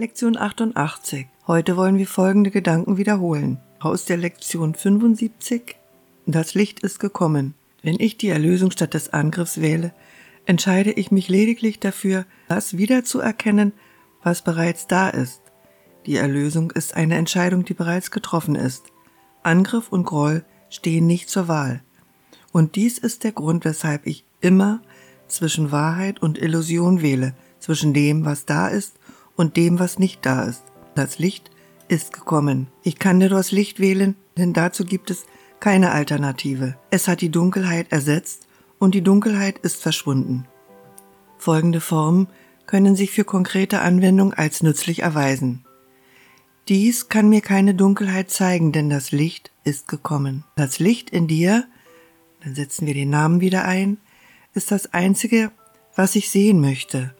Lektion 88. Heute wollen wir folgende Gedanken wiederholen. Aus der Lektion 75. Das Licht ist gekommen. Wenn ich die Erlösung statt des Angriffs wähle, entscheide ich mich lediglich dafür, das wiederzuerkennen, was bereits da ist. Die Erlösung ist eine Entscheidung, die bereits getroffen ist. Angriff und Groll stehen nicht zur Wahl. Und dies ist der Grund, weshalb ich immer zwischen Wahrheit und Illusion wähle, zwischen dem, was da ist und dem, was nicht da ist. Das Licht ist gekommen. Ich kann nur das Licht wählen, denn dazu gibt es keine Alternative. Es hat die Dunkelheit ersetzt und die Dunkelheit ist verschwunden. Folgende Formen können sich für konkrete Anwendung als nützlich erweisen. Dies kann mir keine Dunkelheit zeigen, denn das Licht ist gekommen. Das Licht in dir, dann setzen wir den Namen wieder ein, ist das Einzige, was ich sehen möchte.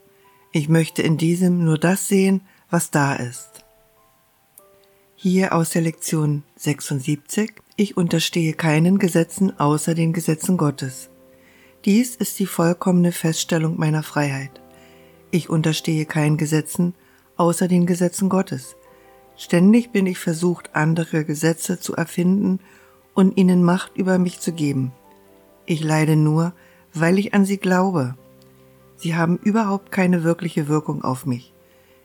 Ich möchte in diesem nur das sehen, was da ist. Hier aus der Lektion 76. Ich unterstehe keinen Gesetzen außer den Gesetzen Gottes. Dies ist die vollkommene Feststellung meiner Freiheit. Ich unterstehe keinen Gesetzen außer den Gesetzen Gottes. Ständig bin ich versucht, andere Gesetze zu erfinden und ihnen Macht über mich zu geben. Ich leide nur, weil ich an sie glaube. Sie haben überhaupt keine wirkliche Wirkung auf mich.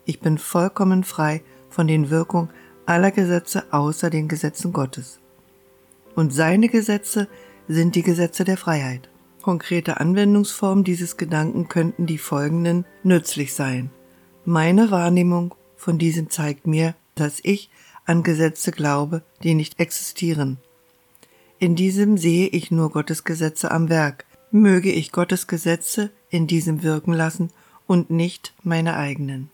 Ich bin vollkommen frei von den Wirkungen aller Gesetze außer den Gesetzen Gottes. Und seine Gesetze sind die Gesetze der Freiheit. Konkrete Anwendungsformen dieses Gedanken könnten die folgenden nützlich sein. Meine Wahrnehmung von diesem zeigt mir, dass ich an Gesetze glaube, die nicht existieren. In diesem sehe ich nur Gottes Gesetze am Werk, möge ich Gottes Gesetze in diesem wirken lassen und nicht meine eigenen.